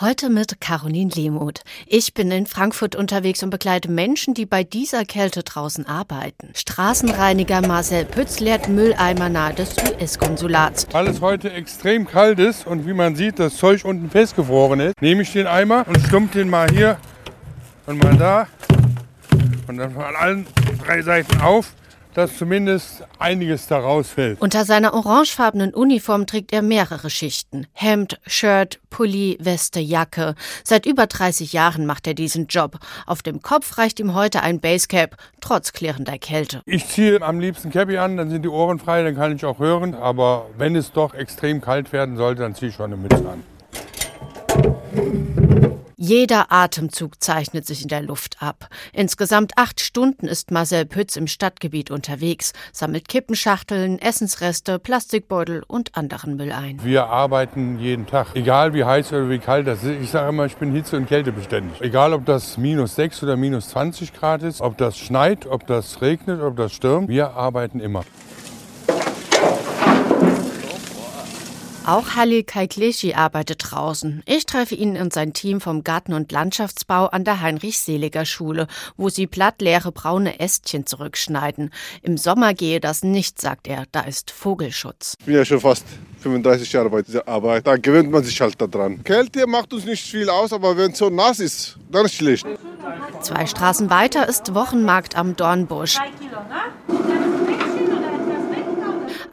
Heute mit Caroline Lehmuth. Ich bin in Frankfurt unterwegs und begleite Menschen, die bei dieser Kälte draußen arbeiten. Straßenreiniger Marcel Pütz leert Mülleimer nahe des US-Konsulats. Weil es heute extrem kalt ist und wie man sieht, das Zeug unten festgefroren ist, nehme ich den Eimer und stumpf den mal hier und mal da und dann von allen drei Seiten auf dass zumindest einiges da rausfällt. Unter seiner orangefarbenen Uniform trägt er mehrere Schichten. Hemd, Shirt, Pulli, Weste, Jacke. Seit über 30 Jahren macht er diesen Job. Auf dem Kopf reicht ihm heute ein Basecap, trotz klirrender Kälte. Ich ziehe am liebsten Cappy an, dann sind die Ohren frei, dann kann ich auch hören. Aber wenn es doch extrem kalt werden sollte, dann ziehe ich schon eine Mütze an. Jeder Atemzug zeichnet sich in der Luft ab. Insgesamt acht Stunden ist Marcel Pütz im Stadtgebiet unterwegs, sammelt Kippenschachteln, Essensreste, Plastikbeutel und anderen Müll ein. Wir arbeiten jeden Tag, egal wie heiß oder wie kalt das ist. Ich sage immer, ich bin hitze- und kältebeständig. Egal, ob das minus 6 oder minus 20 Grad ist, ob das schneit, ob das regnet, ob das stürmt, wir arbeiten immer. Auch Halil Kaikleshi arbeitet draußen. Ich treffe ihn und sein Team vom Garten- und Landschaftsbau an der Heinrich-Seliger-Schule, wo sie plattleere braune Ästchen zurückschneiden. Im Sommer gehe das nicht, sagt er, da ist Vogelschutz. Ich bin ja schon fast 35 Jahre bei dieser Arbeit. Da gewöhnt man sich halt daran. Kälte macht uns nicht viel aus, aber wenn es so nass ist, dann ist es schlecht. Zwei Straßen weiter ist Wochenmarkt am Dornbusch.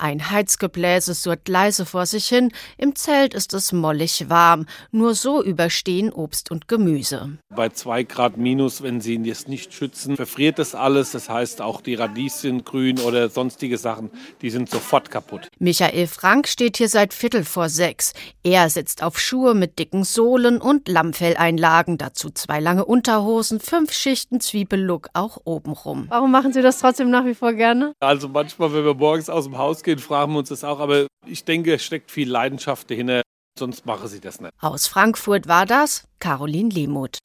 Ein Heizgebläse surrt leise vor sich hin, im Zelt ist es mollig warm. Nur so überstehen Obst und Gemüse. Bei zwei Grad minus, wenn Sie es nicht schützen, verfriert das alles. Das heißt, auch die Radieschen grün oder sonstige Sachen, die sind sofort kaputt. Michael Frank steht hier seit Viertel vor sechs. Er sitzt auf Schuhe mit dicken Sohlen und Lammfelleinlagen, dazu zwei lange Unterhosen, fünf Schichten Zwiebellook auch obenrum. Warum machen Sie das trotzdem nach wie vor gerne? Also manchmal, wenn wir morgens aus dem Haus gehen, fragen wir uns das auch. Aber ich denke, es steckt viel Leidenschaft dahinter. Sonst machen sie das nicht. Aus Frankfurt war das Caroline Lehmuth.